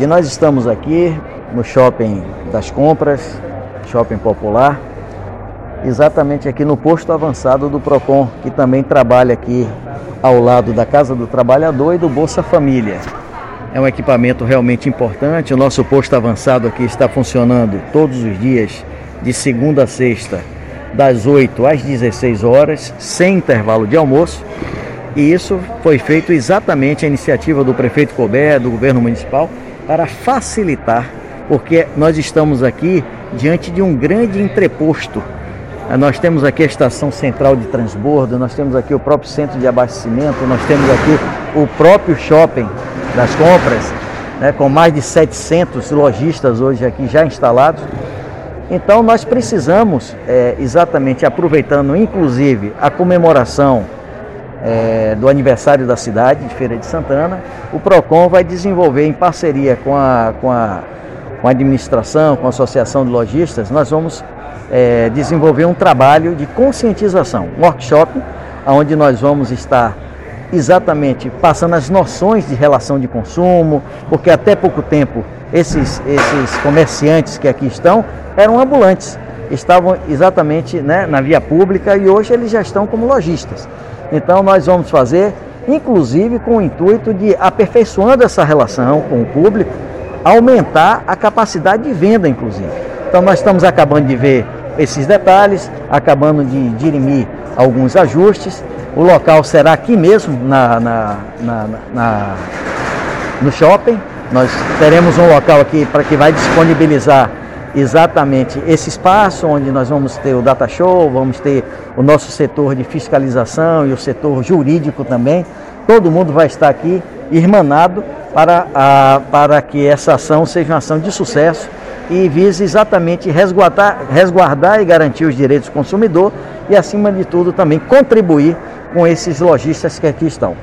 E nós estamos aqui no Shopping das Compras, Shopping Popular, exatamente aqui no posto avançado do Procon, que também trabalha aqui ao lado da Casa do Trabalhador e do Bolsa Família. É um equipamento realmente importante. O nosso posto avançado aqui está funcionando todos os dias, de segunda a sexta, das 8 às 16 horas, sem intervalo de almoço. E isso foi feito exatamente a iniciativa do prefeito Colbert, do governo municipal, para facilitar, porque nós estamos aqui diante de um grande entreposto. Nós temos aqui a estação central de transbordo, nós temos aqui o próprio centro de abastecimento, nós temos aqui o próprio shopping das compras, né, com mais de 700 lojistas hoje aqui já instalados. Então nós precisamos, é, exatamente aproveitando inclusive a comemoração é, do aniversário da cidade de Feira de Santana, o PROCON vai desenvolver em parceria com a, com a, com a administração, com a Associação de Lojistas, nós vamos é, desenvolver um trabalho de conscientização, um workshop, onde nós vamos estar exatamente passando as noções de relação de consumo, porque até pouco tempo esses, esses comerciantes que aqui estão eram ambulantes, estavam exatamente né, na via pública e hoje eles já estão como lojistas. Então nós vamos fazer, inclusive com o intuito de aperfeiçoando essa relação com o público, aumentar a capacidade de venda, inclusive. Então nós estamos acabando de ver esses detalhes, acabando de dirimir alguns ajustes. O local será aqui mesmo na, na, na, na no shopping. Nós teremos um local aqui para que vai disponibilizar exatamente esse espaço onde nós vamos ter o data show, vamos ter o nosso setor de fiscalização e o setor jurídico também. Todo mundo vai estar aqui irmanado para, a, para que essa ação seja uma ação de sucesso e vise exatamente resguardar, resguardar e garantir os direitos do consumidor e, acima de tudo, também contribuir com esses lojistas que aqui estão.